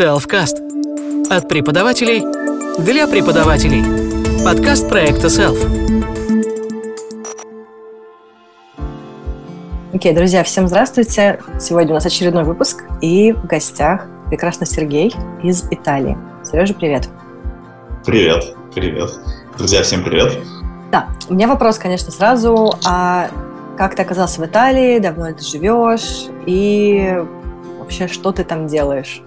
Selfcast. От преподавателей для преподавателей. Подкаст проекта Self. Окей, okay, друзья, всем здравствуйте. Сегодня у нас очередной выпуск, и в гостях прекрасный Сергей из Италии. Сережа, привет. Привет, привет. Друзья, всем привет. Да, у меня вопрос, конечно, сразу. А как ты оказался в Италии, давно ты живешь, и вообще, что ты там делаешь?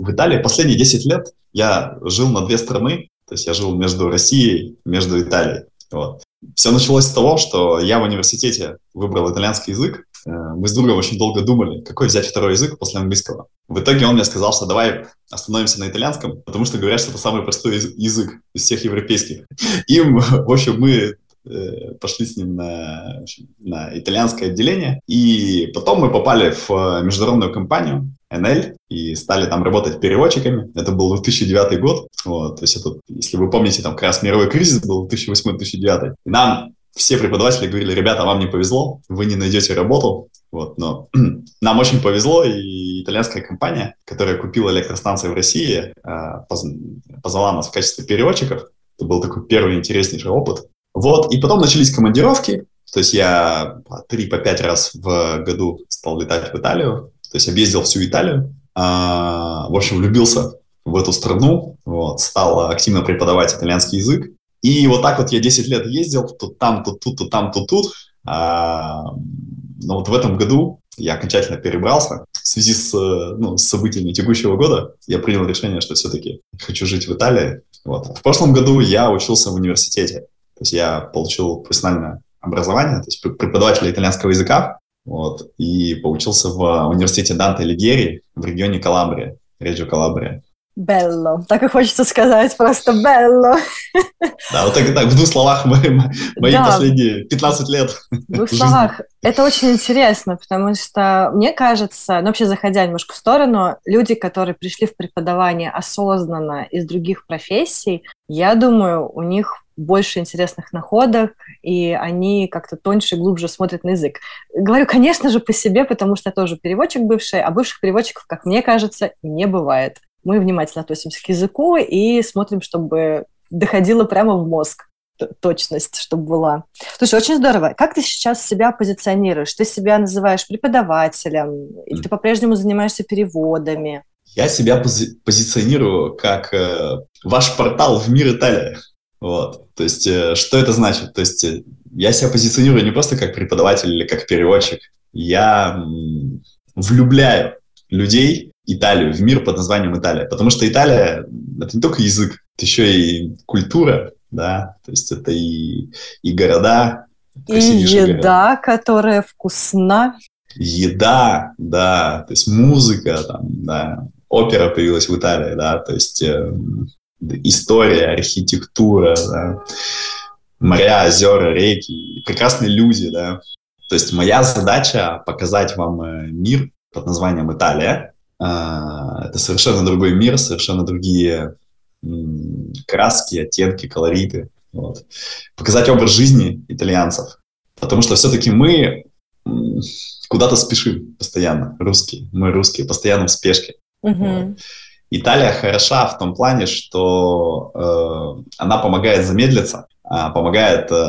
В Италии последние 10 лет я жил на две страны, то есть я жил между Россией, между Италией. Вот. Все началось с того, что я в университете выбрал итальянский язык. Э, мы с другом очень долго думали, какой взять второй язык после английского. В итоге он мне сказал, что давай остановимся на итальянском, потому что говорят, что это самый простой язык из всех европейских. И, в общем, мы э, пошли с ним на, на итальянское отделение, и потом мы попали в международную компанию, NL и стали там работать переводчиками. Это был 2009 год. Вот, то есть это, если вы помните, там как раз мировой кризис был 2008-2009. И нам все преподаватели говорили, ребята, вам не повезло, вы не найдете работу. Вот, но нам очень повезло, и итальянская компания, которая купила электростанции в России, а, позвала нас в качестве переводчиков. Это был такой первый интереснейший опыт. Вот, и потом начались командировки, то есть я по 3-5 раз в году стал летать в Италию, то есть объездил всю Италию. А, в общем, влюбился в эту страну, вот, стал активно преподавать итальянский язык. И вот так вот я 10 лет ездил, тут там, тут тут, тут там, тут тут. А, но вот в этом году я окончательно перебрался. В связи с, ну, с событиями текущего года я принял решение, что все-таки хочу жить в Италии. Вот. В прошлом году я учился в университете. То есть я получил профессиональное образование, то есть преподаватель итальянского языка. Вот, и поучился в университете Данте Лигери в регионе Калабрия, Реджио Калабрия. Белло. Так и хочется сказать, просто белло. Да, вот так, так в двух словах мои, мои да. последние 15 лет. В двух словах. Это очень интересно, потому что, мне кажется, ну вообще заходя немножко в сторону, люди, которые пришли в преподавание осознанно из других профессий, я думаю, у них больше интересных находок, и они как-то тоньше и глубже смотрят на язык. Говорю, конечно же, по себе, потому что я тоже переводчик бывший, а бывших переводчиков, как мне кажется, не бывает. Мы внимательно относимся к языку и смотрим, чтобы доходило прямо в мозг точность, чтобы была. Слушай, очень здорово. Как ты сейчас себя позиционируешь? Ты себя называешь преподавателем, или ты по-прежнему занимаешься переводами? Я себя пози- позиционирую как э, ваш портал в мир Италии. Вот. То есть, э, что это значит? То есть, э, я себя позиционирую не просто как преподаватель или как переводчик. Я влюбляю людей Италию, в мир под названием Италия. Потому что Италия — это не только язык, это еще и культура, да, то есть это и, и города. И еда, города. которая вкусна. Еда, да, то есть музыка, там, да, опера появилась в Италии, да, то есть э, история, архитектура, да, моря, озера, реки, прекрасные люди, да. То есть моя задача показать вам э, мир под названием Италия. А, это совершенно другой мир, совершенно другие краски, оттенки, колориты. Вот. Показать образ жизни итальянцев. Потому что все-таки мы куда-то спешим постоянно, русские. Мы русские, постоянно в спешке. Угу. Вот. Италия хороша в том плане, что э, она помогает замедлиться, э, помогает э,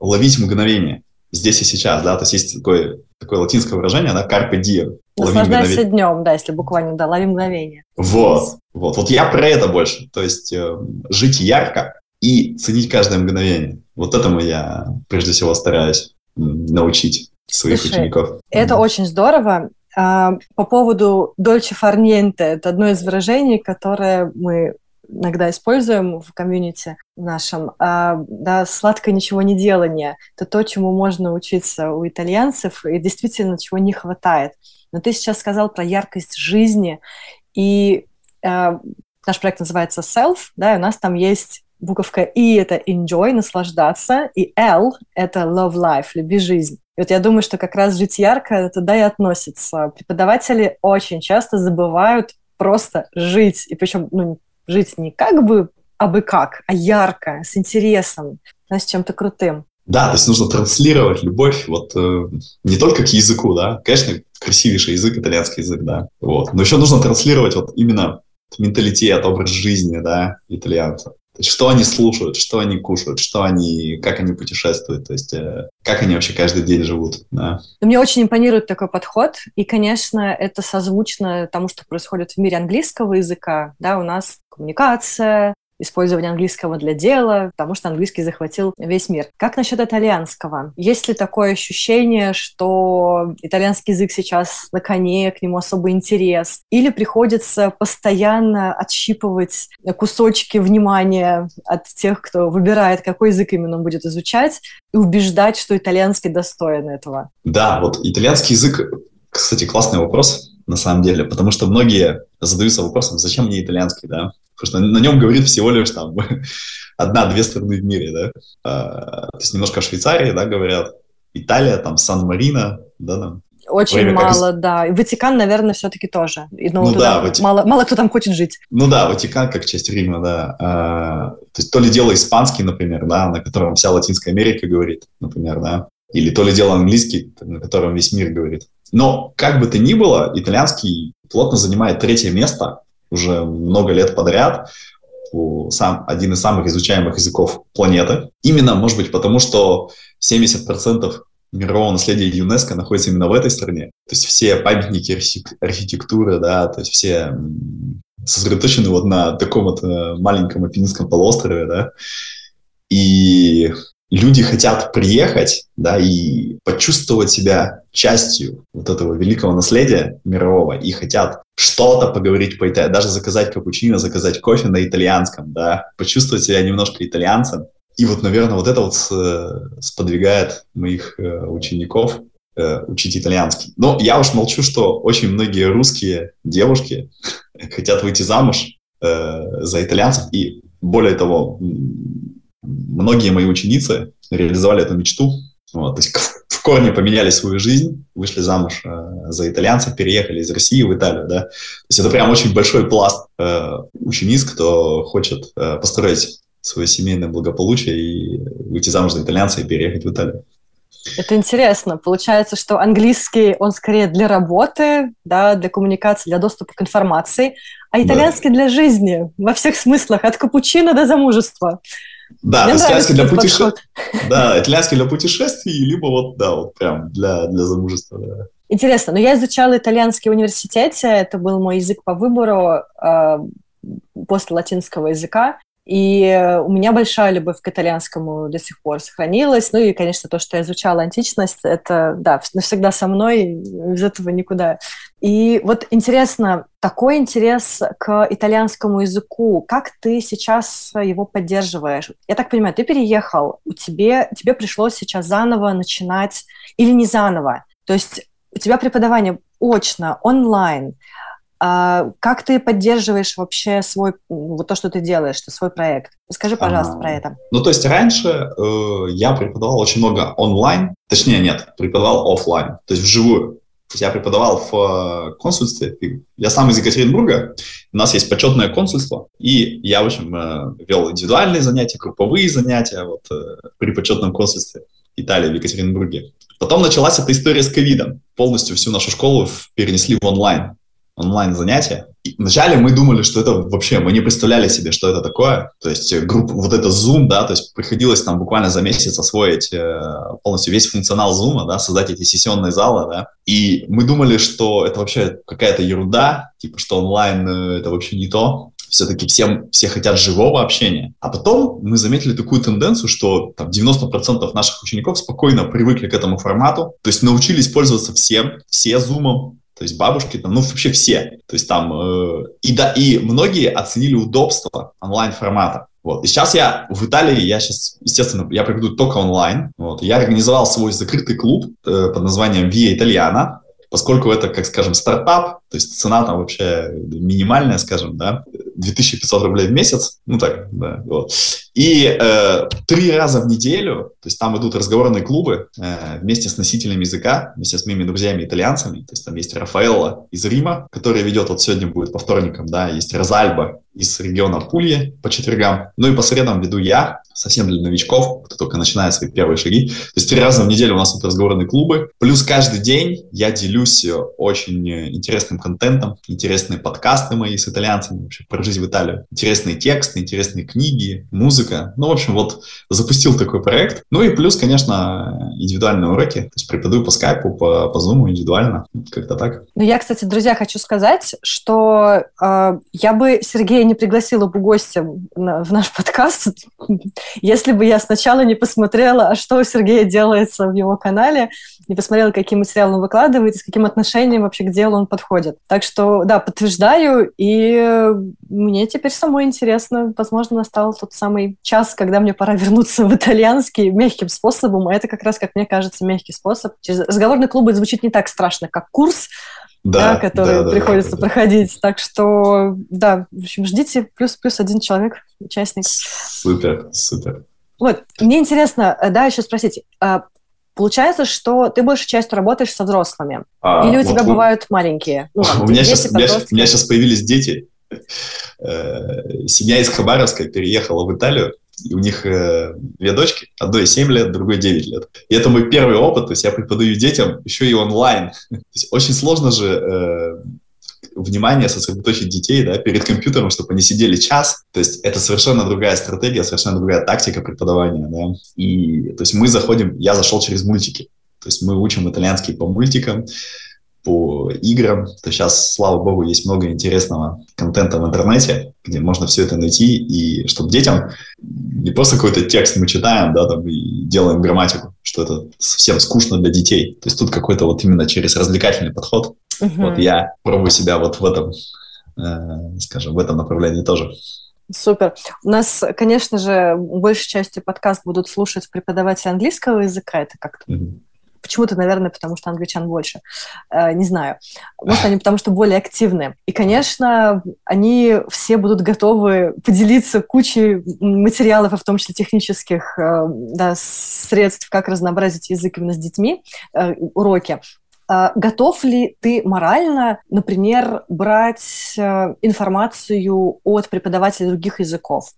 ловить мгновение здесь и сейчас, да, то есть есть такое, такое латинское выражение, да, carpe diem. Наслаждайся днем, да, если буквально, да, лови мгновение. Вот, вот, вот я про это больше, то есть э, жить ярко и ценить каждое мгновение. Вот этому я прежде всего стараюсь научить своих Слушай, учеников. Это mm. очень здорово. А, по поводу Дольче Фарниенте, это одно из выражений, которое мы иногда используем в комьюнити нашем, а, да, сладкое ничего не делание. Это то, чему можно учиться у итальянцев, и действительно чего не хватает. Но ты сейчас сказал про яркость жизни, и а, наш проект называется Self, да, и у нас там есть буковка И – это enjoy, наслаждаться, и L – это love life, люби жизнь. И вот я думаю, что как раз жить ярко туда и относится. Преподаватели очень часто забывают просто жить, и причем ну, жить не как бы, а бы как, а ярко, с интересом, с чем-то крутым. Да, то есть нужно транслировать любовь вот э, не только к языку, да, конечно, красивейший язык, итальянский язык, да, вот, но еще нужно транслировать вот именно менталитет, образ жизни, да, итальянцев. Что они слушают, что они кушают, что они, как они путешествуют, то есть э, как они вообще каждый день живут. Да. Мне очень импонирует такой подход, и, конечно, это созвучно тому, что происходит в мире английского языка. Да, у нас коммуникация, использование английского для дела, потому что английский захватил весь мир. Как насчет итальянского? Есть ли такое ощущение, что итальянский язык сейчас на коне, к нему особый интерес? Или приходится постоянно отщипывать кусочки внимания от тех, кто выбирает, какой язык именно будет изучать, и убеждать, что итальянский достоин этого? Да, вот итальянский язык, кстати, классный вопрос на самом деле, потому что многие задаются вопросом, зачем мне итальянский, да? Потому что на нем говорит всего лишь там одна-две страны в мире, да. А, то есть немножко о Швейцарии, да, говорят. Италия, там, Сан-Марино, да, там. Очень Время мало, как... да. И Ватикан, наверное, все-таки тоже. И, ну, ну да, Вати... мало, мало кто там хочет жить. Ну да, Ватикан как часть Рима, да. А, то есть то ли дело испанский, например, да, на котором вся Латинская Америка говорит, например, да. Или то ли дело английский, на котором весь мир говорит. Но как бы то ни было, итальянский плотно занимает третье место уже много лет подряд сам, один из самых изучаемых языков планеты. Именно, может быть, потому что 70% мирового наследия ЮНЕСКО находится именно в этой стране. То есть все памятники архитектуры, да, то есть все сосредоточены вот на таком вот э, маленьком Апеннинском полуострове, да. И люди хотят приехать, да, и почувствовать себя частью вот этого великого наследия мирового и хотят что-то поговорить по итальянски, даже заказать капучино, заказать кофе на итальянском, да, почувствовать себя немножко итальянцем. И вот, наверное, вот это вот сподвигает моих э, учеников э, учить итальянский. Но я уж молчу, что очень многие русские девушки хотят выйти замуж э, за итальянцев, и более того, многие мои ученицы реализовали эту мечту. Вот, то есть в корне поменяли свою жизнь, вышли замуж э, за итальянца, переехали из России в Италию. Да? То есть это прям очень большой пласт э, учениц, кто хочет э, построить свое семейное благополучие и выйти замуж за итальянца и переехать в Италию. Это интересно. Получается, что английский, он скорее для работы, да, для коммуникации, для доступа к информации, а итальянский да. для жизни во всех смыслах, от капучино до замужества. Да, итальянский для путешествий. Да, итальянский для путешествий, либо вот, да, вот прям для, для замужества, да. Интересно, но я изучала итальянский в университете, это был мой язык по выбору э, после латинского языка, и у меня большая любовь к итальянскому до сих пор сохранилась. Ну и, конечно, то, что я изучала античность, это, да, навсегда со мной, из этого никуда. И вот интересно, такой интерес к итальянскому языку, как ты сейчас его поддерживаешь? Я так понимаю, ты переехал, у тебе, тебе пришлось сейчас заново начинать или не заново? То есть у тебя преподавание очно, онлайн. А как ты поддерживаешь вообще свой, вот то, что ты делаешь, свой проект? Расскажи, пожалуйста, а, про это. Ну, то есть раньше э, я преподавал очень много онлайн, точнее, нет, преподавал офлайн, то есть вживую. Я преподавал в э, консульстве. Я сам из Екатеринбурга. У нас есть почетное консульство. И я, в общем, э, вел индивидуальные занятия, групповые занятия вот, э, при почетном консульстве Италии в Екатеринбурге. Потом началась эта история с ковидом. Полностью всю нашу школу перенесли в онлайн онлайн-занятия. Вначале мы думали, что это вообще, мы не представляли себе, что это такое. То есть э, группа, вот это Zoom, да, то есть приходилось там буквально за месяц освоить э, полностью весь функционал Zoom, да, создать эти сессионные залы, да. И мы думали, что это вообще какая-то ерунда, типа, что онлайн э, это вообще не то все-таки всем, все хотят живого общения. А потом мы заметили такую тенденцию, что там, 90% наших учеников спокойно привыкли к этому формату, то есть научились пользоваться всем, все зумом, то есть бабушки там, ну вообще все. То есть там э, и да и многие оценили удобство онлайн формата. Вот. И сейчас я в Италии, я сейчас, естественно, я преподаю только онлайн. Вот. Я организовал свой закрытый клуб э, под названием Via Italiana, поскольку это, как скажем, стартап, то есть цена там вообще минимальная, скажем, да, 2500 рублей в месяц, ну так, да, вот. И э, три раза в неделю, то есть там идут разговорные клубы э, вместе с носителями языка, вместе с моими друзьями-итальянцами, то есть там есть Рафаэлла из Рима, который ведет, вот сегодня будет по вторникам, да, есть Розальба из региона Пульи по четвергам. Ну и по средам веду я, совсем для новичков, кто только начинает свои первые шаги. То есть три раза в неделю у нас вот разговорные клубы. Плюс каждый день я делюсь очень интересным контентом, интересные подкасты мои с итальянцами вообще про жизнь в Италию. Интересные тексты, интересные книги, музыка. Ну, в общем, вот запустил такой проект. Ну и плюс, конечно, индивидуальные уроки. То есть преподаю по скайпу, по, по зуму индивидуально. Как-то так. Ну, я, кстати, друзья, хочу сказать, что э, я бы Сергея не пригласила бы гостем в наш подкаст, если бы я сначала не посмотрела, а что у Сергея делается в его канале, не посмотрела, какие материалы он выкладывает, с каким отношением вообще к делу он подходит. Так что, да, подтверждаю, и мне теперь самой интересно. Возможно, настал тот самый час, когда мне пора вернуться в итальянский мягким способом, а это как раз, как мне кажется, мягкий способ. Через разговорный клуб звучит не так страшно, как курс, да, да, который да, приходится да, да, проходить. Так что, да, в общем, ждите плюс-плюс один человек, участник. Супер, супер. Вот, мне интересно, э, да, еще спросить, а, Получается, что ты большей частью работаешь со взрослыми. А, Или у вот тебя вы... бывают маленькие? Ну, там, у, меня сейчас, у, меня, у меня сейчас появились дети. Э, семья из Хабаровска переехала в Италию и у них э, две дочки, одной 7 лет, другой 9 лет. И это мой первый опыт, то есть я преподаю детям еще и онлайн. то есть очень сложно же э, внимание сосредоточить детей да, перед компьютером, чтобы они сидели час. То есть это совершенно другая стратегия, совершенно другая тактика преподавания. Да. И то есть мы заходим, я зашел через мультики. То есть мы учим итальянский по мультикам, по играм, то сейчас, слава богу, есть много интересного контента в интернете, где можно все это найти, и чтобы детям не просто какой-то текст мы читаем, да, там, и делаем грамматику, что это совсем скучно для детей. То есть тут какой-то вот именно через развлекательный подход. Угу. Вот я пробую себя вот в этом, э, скажем, в этом направлении тоже. Супер. У нас, конечно же, большей частью подкаст будут слушать преподаватели английского языка. Это как-то угу Почему-то, наверное, потому что англичан больше. Э, не знаю. Может, они потому что более активны. И, конечно, они все будут готовы поделиться кучей материалов, а в том числе технических э, да, средств, как разнообразить язык именно с детьми, э, уроки. Готов ли ты морально, например, брать информацию от преподавателей других языков?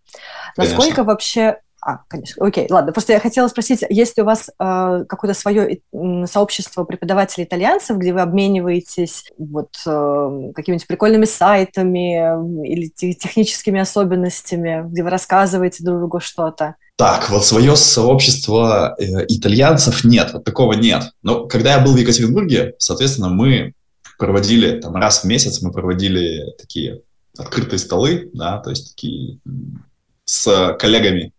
Конечно. Насколько вообще а, конечно. Окей, ладно. Просто я хотела спросить, есть ли у вас э, какое-то свое сообщество преподавателей итальянцев, где вы обмениваетесь вот э, какими-нибудь прикольными сайтами или техническими особенностями, где вы рассказываете друг другу что-то? Так, вот свое сообщество э, итальянцев нет, вот такого нет. Но когда я был в Екатеринбурге, соответственно, мы проводили там раз в месяц, мы проводили такие открытые столы, да, то есть такие с коллегами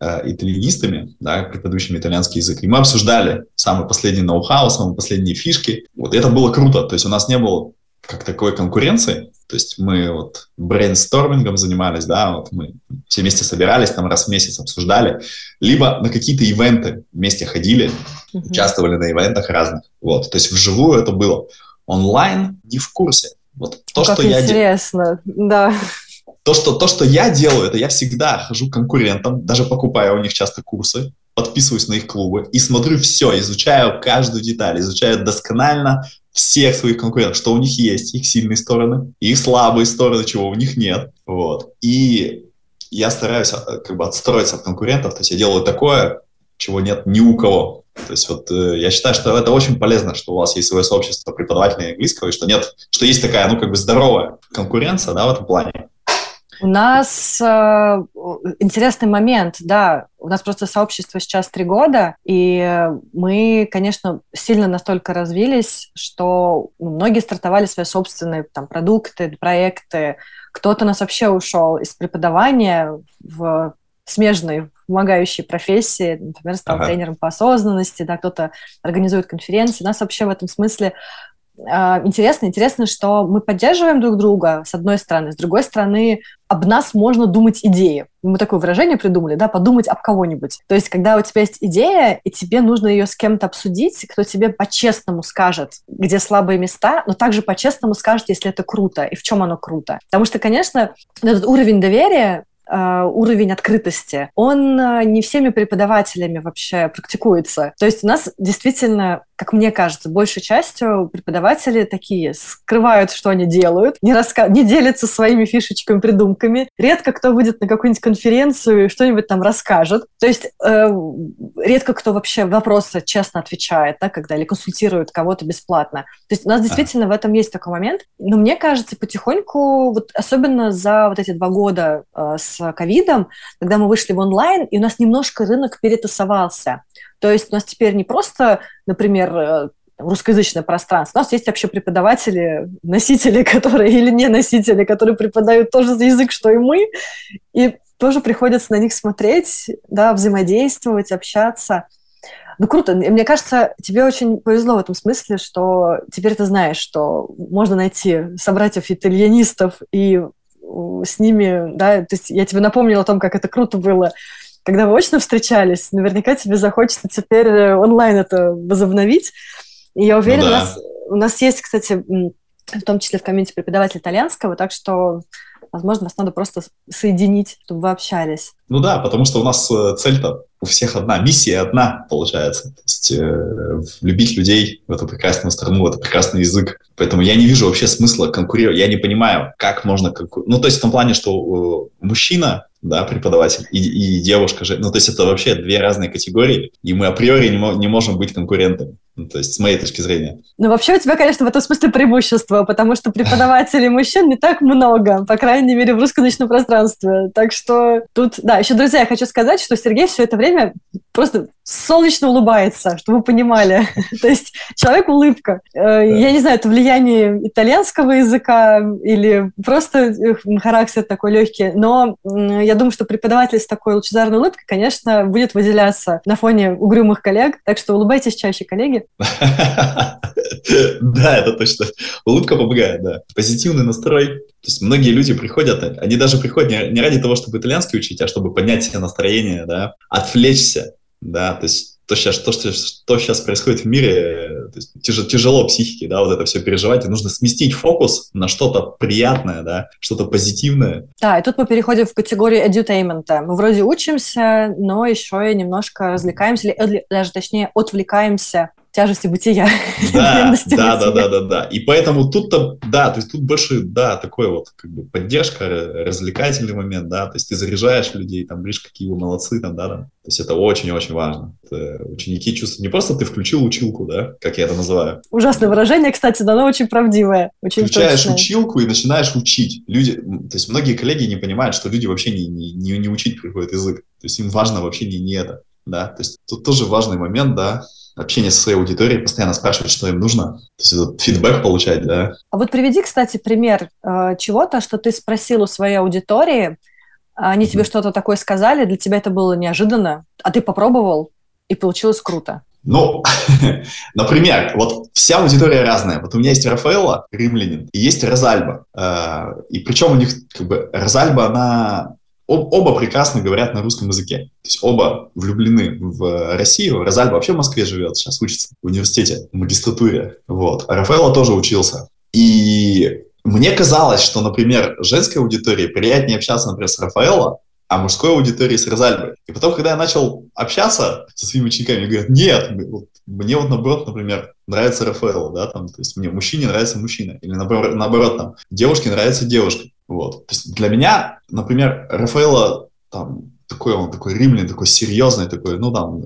э, итальянистами, да, преподающими итальянский язык, и мы обсуждали самые последние ноу-хау, самые последние фишки. Вот это было круто. То есть у нас не было как такой конкуренции. То есть мы вот брейнстормингом занимались, да, вот мы все вместе собирались, там раз в месяц обсуждали, либо на какие-то ивенты вместе ходили, mm-hmm. участвовали на ивентах разных. Вот, то есть вживую это было. Онлайн не в курсе. Вот то, как что интересно. я интересно, да. То что, то, что я делаю, это я всегда хожу к конкурентам, даже покупая у них часто курсы, подписываюсь на их клубы и смотрю все, изучаю каждую деталь, изучаю досконально всех своих конкурентов, что у них есть, их сильные стороны, их слабые стороны, чего у них нет. Вот. И я стараюсь э, как бы отстроиться от конкурентов, то есть я делаю такое, чего нет ни у кого. То есть вот э, я считаю, что это очень полезно, что у вас есть свое сообщество преподавателей английского, и что нет, что есть такая, ну, как бы здоровая конкуренция, да, в этом плане. У нас э, интересный момент, да, у нас просто сообщество сейчас три года, и мы, конечно, сильно настолько развились, что многие стартовали свои собственные там, продукты, проекты. Кто-то нас вообще ушел из преподавания в смежной помогающей профессии, например, стал ага. тренером по осознанности, да, кто-то организует конференции. У нас вообще в этом смысле а, интересно, интересно, что мы поддерживаем друг друга, с одной стороны, с другой стороны, об нас можно думать идеи. Мы такое выражение придумали, да, подумать об кого-нибудь. То есть, когда у тебя есть идея, и тебе нужно ее с кем-то обсудить, кто тебе по-честному скажет, где слабые места, но также по-честному скажет, если это круто и в чем оно круто. Потому что, конечно, этот уровень доверия Э, уровень открытости, он э, не всеми преподавателями вообще практикуется. То есть у нас действительно как мне кажется, большей частью преподаватели такие скрывают, что они делают, не, раска... не делятся своими фишечками, придумками. Редко кто выйдет на какую-нибудь конференцию и что-нибудь там расскажет. То есть э, редко кто вообще вопросы честно отвечает, да, когда или консультирует кого-то бесплатно. То есть у нас действительно в этом есть такой момент. Но мне кажется, потихоньку, вот особенно за вот эти два года э, с ковидом, когда мы вышли в онлайн, и у нас немножко рынок перетасовался. То есть у нас теперь не просто, например, э, русскоязычное пространство. У нас есть вообще преподаватели, носители, которые или не носители, которые преподают тоже язык, что и мы, и тоже приходится на них смотреть, да, взаимодействовать, общаться. Ну, круто. Мне кажется, тебе очень повезло в этом смысле, что теперь ты знаешь, что можно найти собратьев-итальянистов и с ними, да, то есть я тебе напомнила о том, как это круто было когда вы очно встречались, наверняка тебе захочется теперь э, онлайн это возобновить. И я уверена, ну, да. у, нас, у нас есть, кстати, в том числе в комьюнити преподаватель итальянского, так что, возможно, вас надо просто соединить, чтобы вы общались. Ну да, потому что у нас э, цель-то у всех одна, миссия одна, получается. То есть э, любить людей в эту прекрасную страну, в этот прекрасный язык. Поэтому я не вижу вообще смысла конкурировать. Я не понимаю, как можно конкурировать. Ну, то есть в том плане, что э, мужчина да, преподаватель, и, и девушка же. Ну, то есть это вообще две разные категории, и мы априори не, не можем быть конкурентами. Ну, то есть с моей точки зрения. Ну, вообще у тебя, конечно, в этом смысле преимущество, потому что преподавателей мужчин не так много, по крайней мере, в русскоязычном пространстве. Так что тут, да, еще, друзья, я хочу сказать, что Сергей все это время просто солнечно улыбается, чтобы вы понимали. То есть человек улыбка. Э, я не знаю, это влияние итальянского языка или просто характер такой легкий, но я думаю, что преподаватель с такой лучезарной улыбкой, конечно, будет выделяться на фоне угрюмых коллег, так что улыбайтесь чаще, коллеги. Да, это точно. Улыбка помогает, да. Позитивный настрой. То есть многие люди приходят, они даже приходят не ради того, чтобы итальянский учить, а чтобы поднять себе настроение, да, отвлечься, да, то есть то сейчас, то, что, что сейчас происходит в мире, то есть тяж, тяжело психике, да, вот это все переживать, и нужно сместить фокус на что-то приятное, да, что-то позитивное. Да, и тут мы переходим в категорию edutainment. Мы вроде учимся, но еще и немножко развлекаемся, или даже точнее отвлекаемся тяжести бытия. Да, да, да, да, да, да. И поэтому тут-то, да, то есть тут больше, да, такой вот как бы поддержка, развлекательный момент, да, то есть ты заряжаешь людей, там, видишь, какие вы молодцы, там, да, там. То есть это очень-очень важно. Это ученики чувствуют, не просто ты включил училку, да, как я это называю. Ужасное выражение, кстати, но оно очень правдивое, очень Включаешь точное. училку и начинаешь учить. Люди, то есть многие коллеги не понимают, что люди вообще не, не, не, не учить приходят язык. То есть им важно вообще не, не это, да. То есть тут тоже важный момент, да, общение со своей аудиторией, постоянно спрашивать, что им нужно, то есть этот фидбэк получать, да. А вот приведи, кстати, пример э, чего-то, что ты спросил у своей аудитории, они mm-hmm. тебе что-то такое сказали, для тебя это было неожиданно, а ты попробовал, и получилось круто. Ну, например, вот вся аудитория разная. Вот у меня есть Рафаэлла, римлянин, и есть Розальба. Э, и причем у них, как бы, Розальба, она Об, оба прекрасно говорят на русском языке. То есть оба влюблены в Россию. Розаль вообще в Москве живет, сейчас учится в университете, в магистратуре. Вот. А Рафаэлло тоже учился. И мне казалось, что, например, женской аудитории приятнее общаться, например, с Рафаэлло, а мужской аудитории с Розальбой. И потом, когда я начал общаться со своими учениками, говорят, нет, мне вот наоборот, например, нравится Рафаэлло, да, там, то есть мне мужчине нравится мужчина, или наоборот, наоборот там, девушке нравится девушка. Вот. То есть для меня, например, Рафаэлло там такой, он такой римлян, такой серьезный, такой, ну там.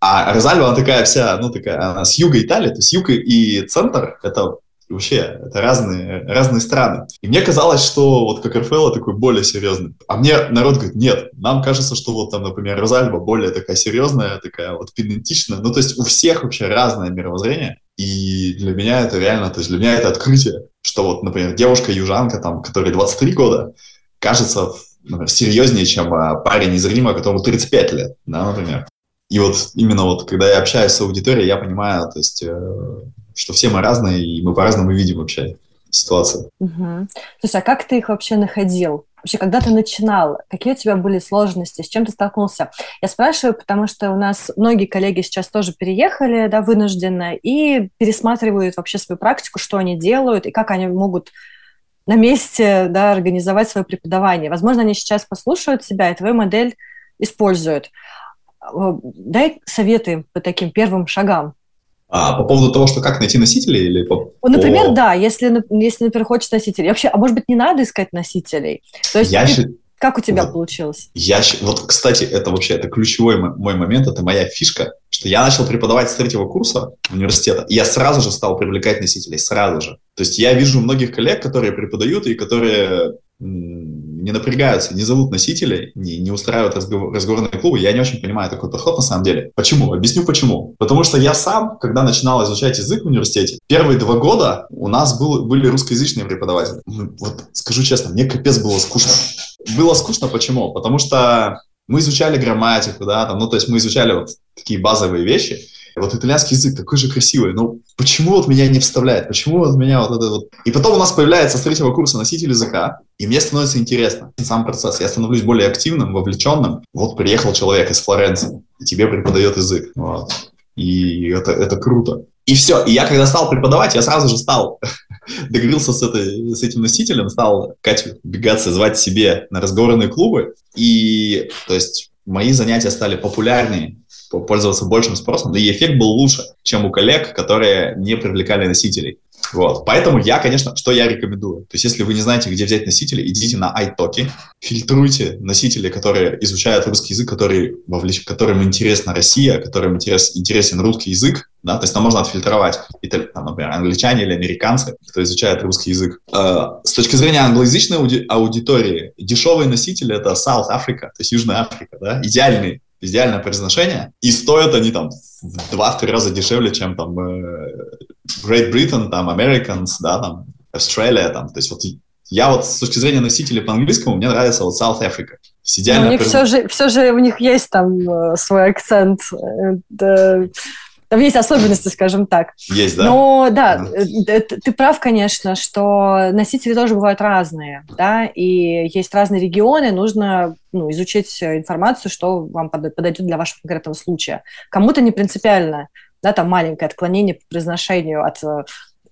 А Розальва, она такая вся, ну такая, она с юга Италии, то есть юг и центр, это вообще, это разные, разные страны. И мне казалось, что вот как Рафаэлло такой более серьезный. А мне народ говорит, нет, нам кажется, что вот там, например, Розальва более такая серьезная, такая вот педантичная. Ну, то есть у всех вообще разное мировоззрение. И для меня это реально, то есть для меня это открытие, что вот, например, девушка-южанка, там, которой 23 года, кажется, например, серьезнее, чем а, парень из Рима, которому 35 лет, да, например. И вот именно вот, когда я общаюсь с аудиторией, я понимаю, то есть, э, что все мы разные, и мы по-разному видим вообще ситуацию. Угу. Слушай, а как ты их вообще находил? Вообще, когда ты начинал, какие у тебя были сложности, с чем ты столкнулся? Я спрашиваю, потому что у нас многие коллеги сейчас тоже переехали, да, вынужденно, и пересматривают вообще свою практику, что они делают, и как они могут на месте да, организовать свое преподавание. Возможно, они сейчас послушают себя и твою модель используют. Э, дай советы по таким первым шагам. А, по поводу того, что как найти носителей или по... Например, по... да, если, если, например, хочешь носителей. Вообще, а может быть, не надо искать носителей? То есть, я ты, щ... как у тебя вот, получилось? Я, вот, кстати, это вообще это ключевой мой момент, это моя фишка, что я начал преподавать с третьего курса университета, и я сразу же стал привлекать носителей, сразу же. То есть я вижу многих коллег, которые преподают и которые не напрягаются, не зовут носителей, не, не устраивают разговор, разговорные клубы. Я не очень понимаю такой подход на самом деле. Почему? Объясню почему. Потому что я сам, когда начинал изучать язык в университете, первые два года у нас был, были русскоязычные преподаватели. Вот скажу честно, мне капец было скучно. Было скучно почему? Потому что мы изучали грамматику, да, там, ну, то есть мы изучали вот такие базовые вещи, вот итальянский язык такой же красивый, но почему вот меня не вставляет? Почему вот меня вот это вот... И потом у нас появляется с третьего курса носитель языка, и мне становится интересно сам процесс. Я становлюсь более активным, вовлеченным. Вот приехал человек из Флоренции, и тебе преподает язык. Вот. И это, это круто. И все. И я когда стал преподавать, я сразу же стал, договорился с, этой, с этим носителем, стал Катю бегаться, звать себе на разговорные клубы. И, то есть, мои занятия стали популярнее, пользоваться большим спросом, да и эффект был лучше, чем у коллег, которые не привлекали носителей. Вот. Поэтому я, конечно, что я рекомендую? То есть, если вы не знаете, где взять носители, идите на iTalki, фильтруйте носители, которые изучают русский язык, которые вовлеч... которым интересна Россия, которым интерес... интересен русский язык, да, то есть там можно отфильтровать, там, например, англичане или американцы, кто изучает русский язык. Э, с точки зрения англоязычной ауди... аудитории, дешевые носители — это South Africa, то есть Южная Африка, да, идеальный идеальное произношение, и стоят они там в два-три раза дешевле, чем там э, Great Britain, там Americans, да, там Australia, там, то есть вот я вот с точки зрения носителей по-английскому, мне нравится вот South Africa. Идеально у них все же, все же у них есть там э, свой акцент. Это, там есть особенности, скажем так. Есть, да? Но да, да. ты прав, конечно, что носители тоже бывают разные, да, и есть разные регионы, нужно ну, изучить информацию, что вам подойдет для вашего конкретного случая. Кому-то не принципиально, да, там маленькое отклонение по произношению от э,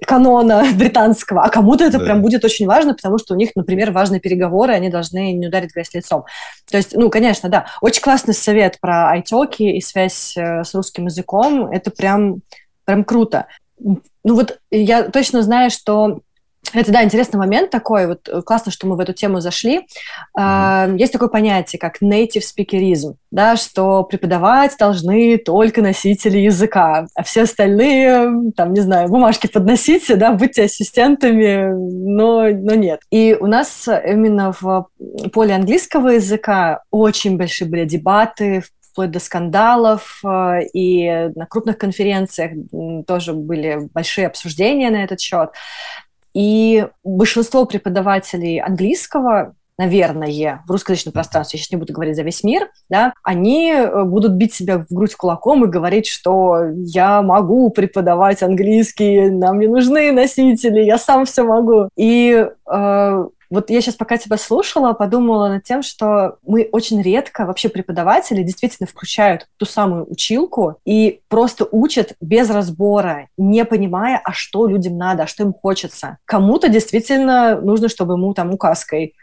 канона британского, а кому-то это да. прям будет очень важно, потому что у них, например, важные переговоры, они должны не ударить грязь лицом. То есть, ну, конечно, да, очень классный совет про айтоки и связь э, с русским языком, это прям, прям круто. Ну вот я точно знаю, что это, да, интересный момент такой, вот э, классно, что мы в эту тему зашли. Mm-hmm. Есть такое понятие, как native speakerism, да, что преподавать должны только носители языка, а все остальные, там, не знаю, бумажки подносите, да, будьте ассистентами, но, но нет. И у нас именно в поле английского языка очень большие были дебаты, вплоть до скандалов, э, и на крупных конференциях тоже были большие обсуждения на этот счет. И большинство преподавателей английского, наверное, в русскоязычном пространстве, я сейчас не буду говорить за весь мир, да, они э, будут бить себя в грудь кулаком и говорить, что я могу преподавать английский, нам не нужны носители, я сам все могу. И э, вот я сейчас, пока тебя слушала, подумала над тем, что мы очень редко, вообще преподаватели действительно включают ту самую училку и просто учат без разбора, не понимая, а что людям надо, а что им хочется. Кому-то действительно нужно, чтобы ему там указкой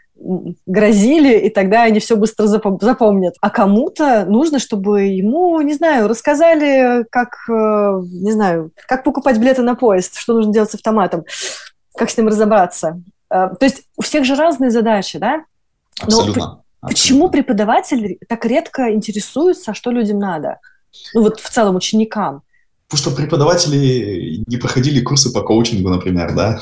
грозили, и тогда они все быстро запомнят. А кому-то нужно, чтобы ему, не знаю, рассказали, как, э, не знаю, как покупать билеты на поезд, что нужно делать с автоматом, как с ним разобраться. Э, то есть у всех же разные задачи, да? Но Абсолютно. Почему преподаватель так редко интересуется, что людям надо? Ну вот в целом ученикам. Потому что преподаватели не проходили курсы по коучингу, например, да?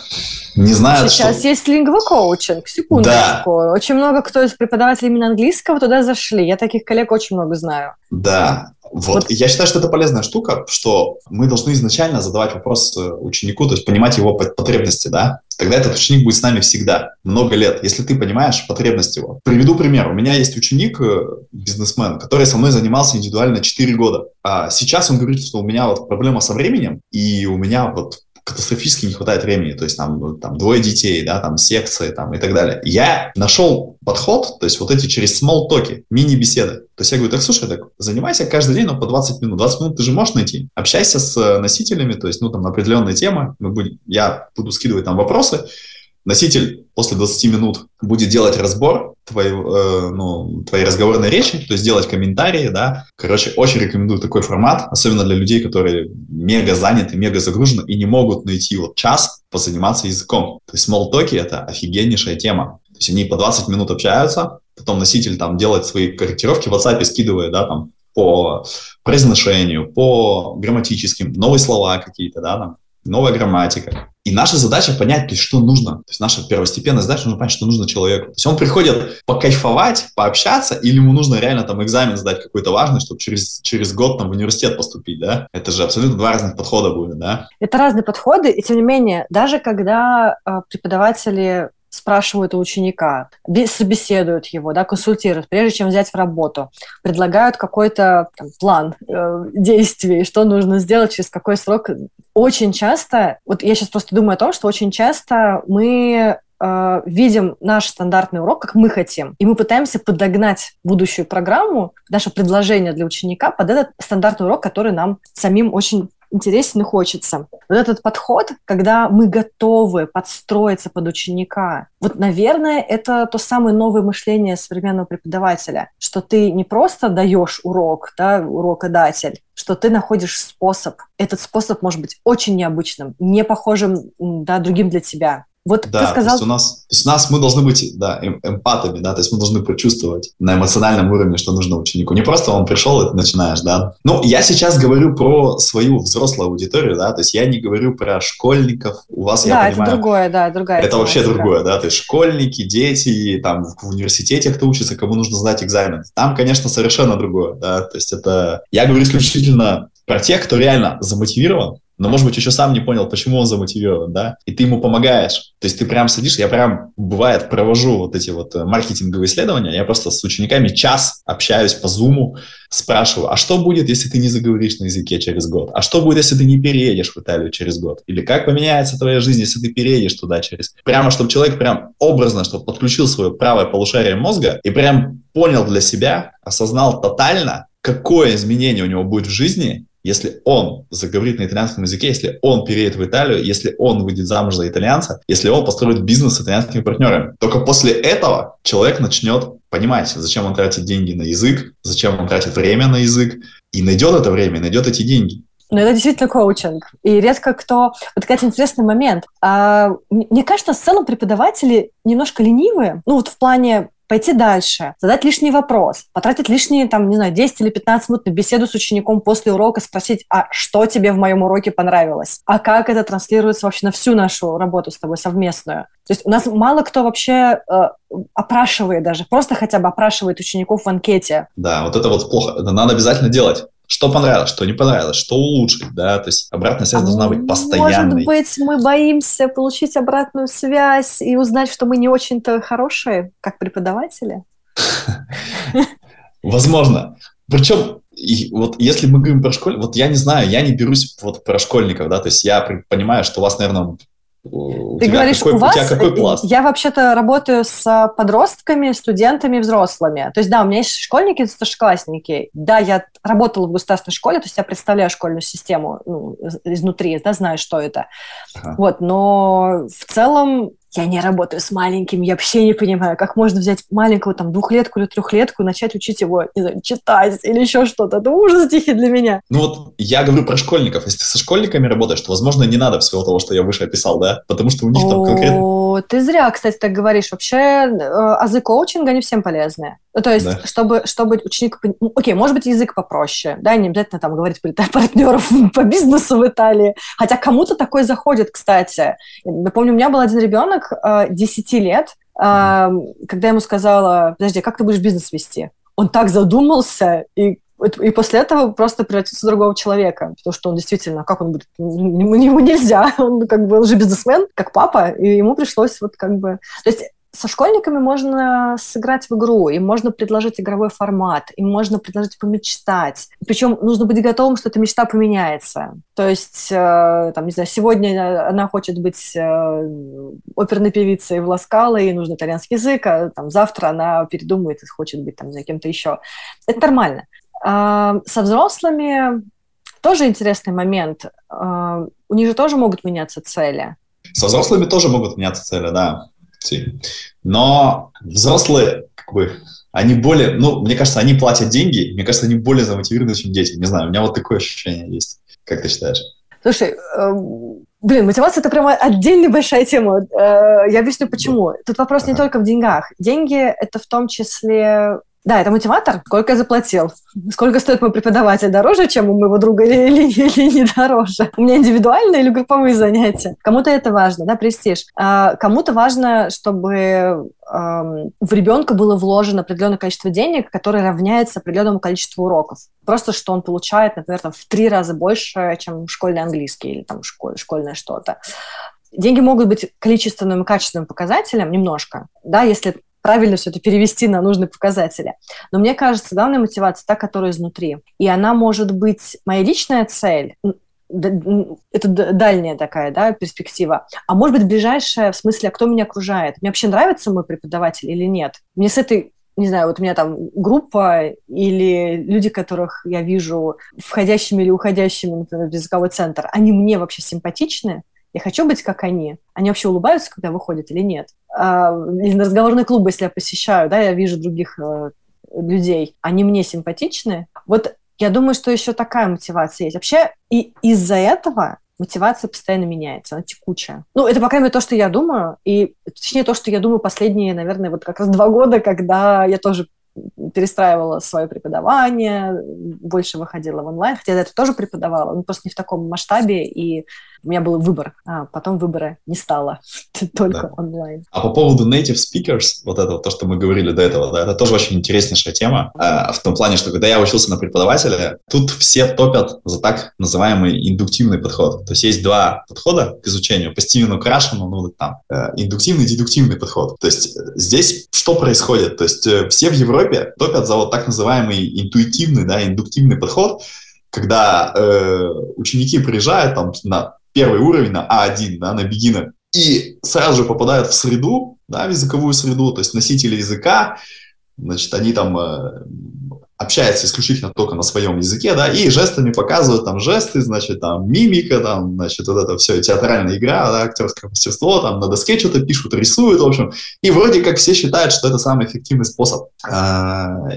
Не знают, Сейчас что... есть лингвокоучинг, секундочку. Да. Очень много кто из преподавателей именно английского туда зашли. Я таких коллег очень много знаю. Да, вот. вот. Я считаю, что это полезная штука, что мы должны изначально задавать вопрос э, ученику, то есть понимать его потребности, да? Тогда этот ученик будет с нами всегда, много лет, если ты понимаешь потребности его. Приведу пример. У меня есть ученик, э, бизнесмен, который со мной занимался индивидуально 4 года. А сейчас он говорит, что у меня вот проблема со временем, и у меня вот катастрофически не хватает времени, то есть там, там двое детей, да, там секции там, и так далее. Я нашел подход, то есть вот эти через small токи, мини-беседы. То есть я говорю, так, слушай, так занимайся каждый день, но по 20 минут. 20 минут ты же можешь найти. Общайся с носителями, то есть, ну, там, на определенные темы. Мы будем, я буду скидывать там вопросы, Носитель после 20 минут будет делать разбор твоей, э, ну, твоей разговорной речи, то есть делать комментарии, да. Короче, очень рекомендую такой формат, особенно для людей, которые мега заняты, мега загружены и не могут найти вот час позаниматься языком. То есть смолтоки — это офигеннейшая тема. То есть они по 20 минут общаются, потом носитель там делает свои корректировки в WhatsApp, скидывает, да, там, по произношению, по грамматическим, новые слова какие-то, да, там, новая грамматика. И наша задача понять, то есть, что нужно. То есть наша первостепенная задача нужно понять, что нужно человеку. То есть он приходит покайфовать, пообщаться, или ему нужно реально там экзамен сдать какой-то важный, чтобы через, через год там в университет поступить, да? Это же абсолютно два разных подхода будет, да? Это разные подходы, и тем не менее, даже когда э, преподаватели спрашивают у ученика, собеседуют его, да, консультируют, прежде чем взять в работу, предлагают какой-то там, план э, действий, что нужно сделать, через какой срок. Очень часто, вот я сейчас просто думаю о том, что очень часто мы э, видим наш стандартный урок, как мы хотим, и мы пытаемся подогнать будущую программу, наше предложение для ученика под этот стандартный урок, который нам самим очень интересен и хочется. Вот этот подход, когда мы готовы подстроиться под ученика, вот, наверное, это то самое новое мышление современного преподавателя, что ты не просто даешь урок, да, урокодатель, что ты находишь способ. Этот способ может быть очень необычным, не похожим да, другим для тебя. Вот да, ты сказал... то есть у нас, то есть у нас мы должны быть да, эм, эмпатами, да, то есть мы должны прочувствовать на эмоциональном уровне, что нужно ученику. Не просто он пришел, и ты начинаешь, да. Ну, я сейчас говорю про свою взрослую аудиторию, да, то есть я не говорю про школьников. У вас, да, я понимаю... это другое, да, другая Это вообще другое, да, то есть школьники, дети, там, в университете кто учится, кому нужно сдать экзамен. Там, конечно, совершенно другое, да, то есть это... Я говорю исключительно про тех, кто реально замотивирован, но, может быть, еще сам не понял, почему он замотивирован, да, и ты ему помогаешь. То есть ты прям садишься, я прям, бывает, провожу вот эти вот э, маркетинговые исследования, я просто с учениками час общаюсь по зуму, спрашиваю, а что будет, если ты не заговоришь на языке через год? А что будет, если ты не переедешь в Италию через год? Или как поменяется твоя жизнь, если ты переедешь туда через... Прямо, чтобы человек прям образно, чтобы подключил свое правое полушарие мозга и прям понял для себя, осознал тотально, какое изменение у него будет в жизни, если он заговорит на итальянском языке, если он переедет в Италию, если он выйдет замуж за итальянца, если он построит бизнес с итальянскими партнерами. Только после этого человек начнет понимать, зачем он тратит деньги на язык, зачем он тратит время на язык, и найдет это время, найдет эти деньги. Но это действительно коучинг. И редко кто... Вот, кстати, интересный момент. А, мне кажется, в целом преподаватели немножко ленивые. Ну, вот в плане пойти дальше, задать лишний вопрос, потратить лишние, там, не знаю, 10 или 15 минут на беседу с учеником после урока, спросить, а что тебе в моем уроке понравилось? А как это транслируется вообще на всю нашу работу с тобой совместную? То есть у нас мало кто вообще э, опрашивает даже, просто хотя бы опрашивает учеников в анкете. Да, вот это вот плохо. Это надо обязательно делать что понравилось, что не понравилось, что улучшить, да, то есть обратная связь а должна быть постоянной. Может быть, мы боимся получить обратную связь и узнать, что мы не очень-то хорошие, как преподаватели? Возможно. Причем, вот если мы говорим про школьников, вот я не знаю, я не берусь вот про школьников, да, то есть я понимаю, что у вас, наверное, у Ты говоришь, какой, у вас... У тебя какой пласт? Я вообще-то работаю с подростками, студентами, взрослыми. То есть, да, у меня есть школьники, старшеклассники. Да, я работала в государственной школе, то есть я представляю школьную систему ну, изнутри, да, знаю, что это. Ага. Вот, но в целом я не работаю с маленьким, я вообще не понимаю, как можно взять маленького там двухлетку или трехлетку и начать учить его, не знаю, читать или еще что-то. Это ужас тихий для меня. Ну вот я говорю про школьников. Если ты со школьниками работаешь, то, возможно, не надо всего того, что я выше описал, да? Потому что у них там конкретно... Ты зря, кстати, так говоришь. Вообще э, азы коучинга, они всем полезны. Ну, то есть, да. чтобы, чтобы ученик... Ну, окей, может быть, язык попроще, да, не обязательно там говорить партнеров по бизнесу в Италии. Хотя кому-то такой заходит, кстати. Я помню, у меня был один ребенок, 10 э, лет, э, когда я ему сказала, подожди, как ты будешь бизнес вести? Он так задумался, и и после этого просто превратился в другого человека, потому что он действительно, как он будет, ему, нельзя, он как бы уже бизнесмен, как папа, и ему пришлось вот как бы... То есть со школьниками можно сыграть в игру, им можно предложить игровой формат, им можно предложить помечтать. Причем нужно быть готовым, что эта мечта поменяется. То есть, э, там, не знаю, сегодня она хочет быть э, оперной певицей в Ласкало, ей нужен итальянский язык, а там, завтра она передумает и хочет быть там, за кем-то еще. Это нормально. А, со взрослыми тоже интересный момент. А, у них же тоже могут меняться цели. Со взрослыми тоже могут меняться цели, да. Но взрослые, как бы, они более, ну, мне кажется, они платят деньги, мне кажется, они более замотивированы, чем дети. Не знаю, у меня вот такое ощущение есть. Как ты считаешь? Слушай, э, блин, мотивация это прямо отдельная большая тема. Э, я объясню почему. Тут вопрос не только в деньгах. Деньги это в том числе да, это мотиватор. Сколько я заплатил? Сколько стоит мой преподаватель? Дороже, чем у моего друга или, или, или не дороже? У меня индивидуальные или групповые занятия? Кому-то это важно, да, престиж. А кому-то важно, чтобы в ребенка было вложено определенное количество денег, которое равняется определенному количеству уроков. Просто что он получает, например, там, в три раза больше, чем школьный английский или там школь, школьное что-то. Деньги могут быть количественным и качественным показателем немножко, да, если правильно все это перевести на нужные показатели. Но мне кажется, главная мотивация та, которая изнутри. И она может быть моя личная цель, это дальняя такая да, перспектива. А может быть, ближайшая в смысле, кто меня окружает? Мне вообще нравится мой преподаватель или нет? Мне с этой не знаю, вот у меня там группа или люди, которых я вижу входящими или уходящими, например, в языковой центр, они мне вообще симпатичны? Я хочу быть как они. Они вообще улыбаются, когда выходят или нет? А, или на разговорный клуб, если я посещаю, да, я вижу других э, людей, они мне симпатичны. Вот я думаю, что еще такая мотивация есть. Вообще и из-за этого мотивация постоянно меняется, она текучая. Ну, это, по крайней мере, то, что я думаю, и точнее то, что я думаю последние, наверное, вот как раз два года, когда я тоже перестраивала свое преподавание, больше выходила в онлайн, хотя я это тоже преподавала, но просто не в таком масштабе, и у меня был выбор, а потом выбора не стало, только да. онлайн. А по поводу native speakers, вот это то, что мы говорили до этого, да, это тоже очень интереснейшая тема, э, в том плане, что когда я учился на преподавателя, тут все топят за так называемый индуктивный подход. То есть есть два подхода к изучению, по Стивену Крашену, ну, там, э, индуктивный, дедуктивный подход. То есть э, здесь что происходит? То есть э, все в Европе топят за вот так называемый интуитивный, да, индуктивный подход, когда э, ученики приезжают там на первый уровень на А1, да, на beginner, и сразу же попадают в среду, да, в языковую среду, то есть носители языка, значит, они там э, общаются исключительно только на своем языке, да, и жестами показывают там жесты, значит, там мимика, там, значит, вот это все, театральная игра, да, актерское мастерство, там на доске что-то пишут, рисуют, в общем, и вроде как все считают, что это самый эффективный способ э,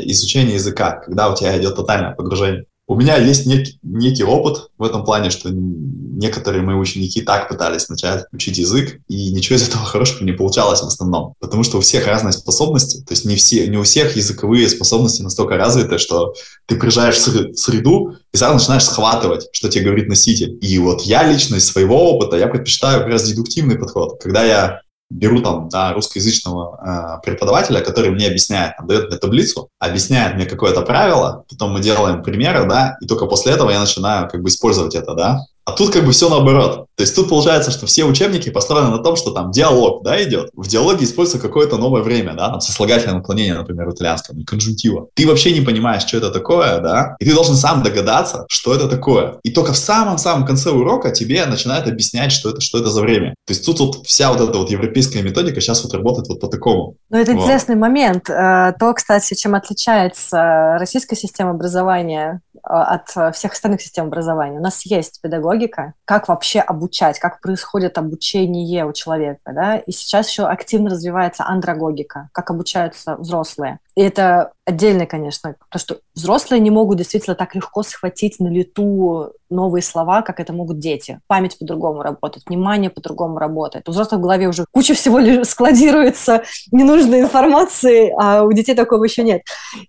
изучения языка, когда у тебя идет тотальное погружение. У меня есть некий, некий опыт в этом плане, что некоторые мои ученики так пытались начать учить язык, и ничего из этого хорошего не получалось в основном. Потому что у всех разные способности, то есть не, все, не у всех языковые способности настолько развиты, что ты приезжаешь в среду и сразу начинаешь схватывать, что тебе говорит носитель. И вот я лично из своего опыта, я предпочитаю как раз дедуктивный подход. Когда я беру там да, русскоязычного э, преподавателя, который мне объясняет, там, дает мне таблицу, объясняет мне какое-то правило, потом мы делаем примеры, да, и только после этого я начинаю как бы использовать это, да. А тут как бы все наоборот. То есть тут получается, что все учебники построены на том, что там диалог, да, идет. В диалоге используется какое-то новое время, да, там сослагательное наклонение, например, в итальянском, конжунктива. Ты вообще не понимаешь, что это такое, да, и ты должен сам догадаться, что это такое. И только в самом-самом конце урока тебе начинают объяснять, что это, что это за время. То есть тут вот вся вот эта вот европейская методика сейчас вот работает вот по такому. Ну, это вот. интересный момент. Э, то, кстати, чем отличается российская система образования э, от всех остальных систем образования. У нас есть педагоги, логика, как вообще обучать, как происходит обучение у человека, да, и сейчас еще активно развивается андрогогика, как обучаются взрослые. И это отдельно, конечно, потому что взрослые не могут действительно так легко схватить на лету новые слова, как это могут дети. Память по-другому работает, внимание по-другому работает. У взрослых в голове уже куча всего складируется ненужной информации, а у детей такого еще нет.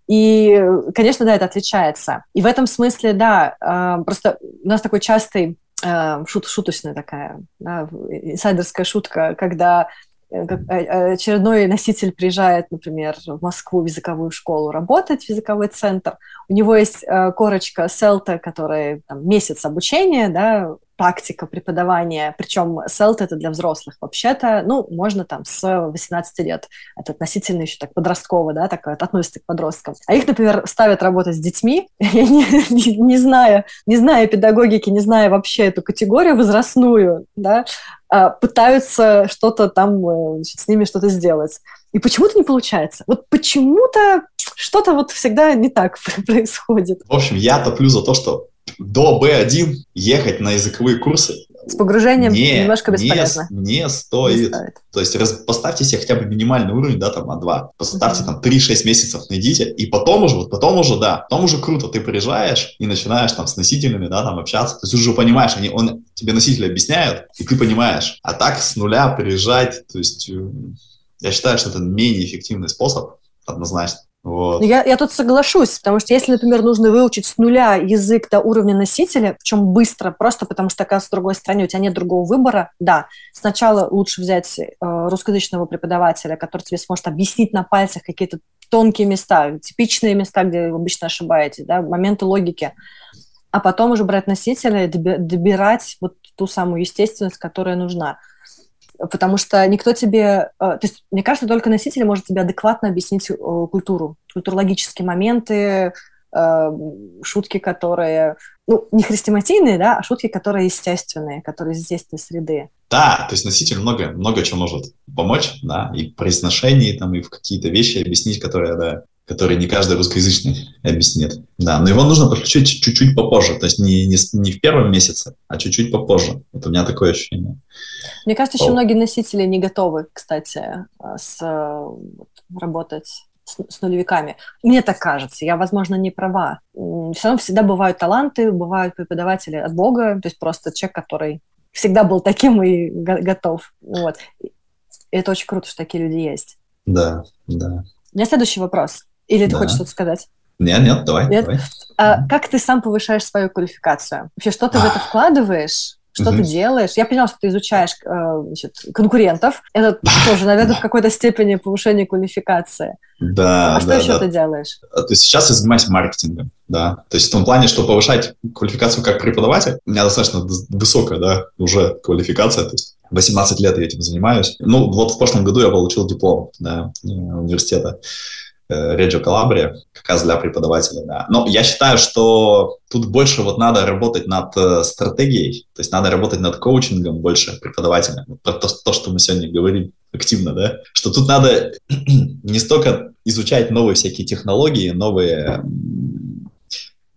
И, конечно, да, это отличается. И в этом смысле, да, а, просто у нас такой частый а, шут, шуточная такая, да, инсайдерская шутка, когда очередной носитель приезжает, например, в Москву в языковую школу работать, в языковой центр, у него есть корочка селта, которая там, месяц обучения, да, практика преподавания, причем селт это для взрослых вообще-то, ну, можно там с 18 лет, это относительно еще так подростково, да, так относится к подросткам. А их, например, ставят работать с детьми, я не, не, не знаю, не зная педагогики, не зная вообще эту категорию возрастную, да, а, пытаются что-то там, э, с ними что-то сделать. И почему-то не получается. Вот почему-то что-то вот всегда не так происходит. В общем, я топлю за то, что до B1 ехать на языковые курсы с погружением не, немножко бесполезно. Не, не стоит. Не стоит. То есть раз, поставьте себе хотя бы минимальный уровень, да, там, А2. Поставьте mm-hmm. там 3-6 месяцев, найдите, и потом уже, вот потом уже, да, потом уже круто, ты приезжаешь и начинаешь там с носителями, да, там общаться. То есть уже понимаешь, они, он, тебе носители объясняют, и ты понимаешь. А так с нуля приезжать, то есть э, я считаю, что это менее эффективный способ, однозначно. Вот. Я, я тут соглашусь, потому что если, например, нужно выучить с нуля язык до уровня носителя, причем быстро, просто потому что, оказывается, в другой стране у тебя нет другого выбора, да, сначала лучше взять э, русскоязычного преподавателя, который тебе сможет объяснить на пальцах какие-то тонкие места, типичные места, где вы обычно ошибаетесь, да, моменты логики, а потом уже брать носителя и добирать вот ту самую естественность, которая нужна потому что никто тебе... Э, то есть, мне кажется, только носитель может тебе адекватно объяснить э, культуру, культурологические моменты, э, шутки, которые... Ну, не хрестоматийные, да, а шутки, которые естественные, которые из естественной среды. Да, то есть носитель много, много чего может помочь, да, и в произношении, там, и в какие-то вещи объяснить, которые, да, который не каждый русскоязычный объяснит. Да, но его нужно подключить чуть-чуть попозже, то есть не, не, не в первом месяце, а чуть-чуть попозже. Вот у меня такое ощущение. Мне кажется, еще О. многие носители не готовы, кстати, э, с, работать с, с нулевиками. Мне так кажется, я, возможно, не права. Все равно всегда бывают таланты, бывают преподаватели от Бога, то есть просто человек, который всегда был таким и готов. Вот. И это очень круто, что такие люди есть. Да, да. У меня следующий вопрос. Или ты да. хочешь что-то сказать? Нет, нет, давай. Нет? давай. А, как ты сам повышаешь свою квалификацию? Вообще, что ты в это вкладываешь? Что угу. ты делаешь? Я поняла, что ты изучаешь э, значит, конкурентов. Это тоже, наверное, в какой-то степени повышение квалификации. Да, а что да, еще да. ты делаешь? А, то есть сейчас я занимаюсь маркетингом, да. То есть в том плане, что повышать квалификацию как преподаватель, у меня достаточно высокая, да, уже квалификация. То есть 18 лет я этим занимаюсь. Ну, вот в прошлом году я получил диплом да, университета. Э, Реджо Калабрия, как раз для преподавателя. Да. Но я считаю, что тут больше вот надо работать над э, стратегией, то есть надо работать над коучингом больше преподавателя. Про то, то, что мы сегодня говорим активно, да, что тут надо не столько изучать новые всякие технологии, новые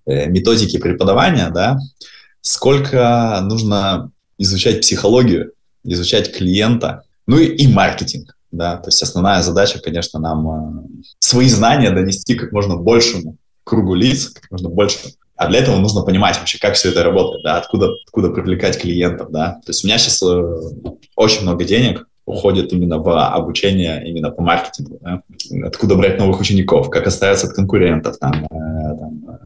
э, методики преподавания, да, сколько нужно изучать психологию, изучать клиента, ну и, и маркетинг да, то есть основная задача, конечно, нам э, свои знания донести как можно большему кругу лиц, как можно больше. А для этого нужно понимать вообще, как все это работает, да, откуда, откуда привлекать клиентов, да. То есть у меня сейчас э, очень много денег уходит именно в обучение, именно по маркетингу, да? откуда брать новых учеников, как оставаться от конкурентов, там, э, там,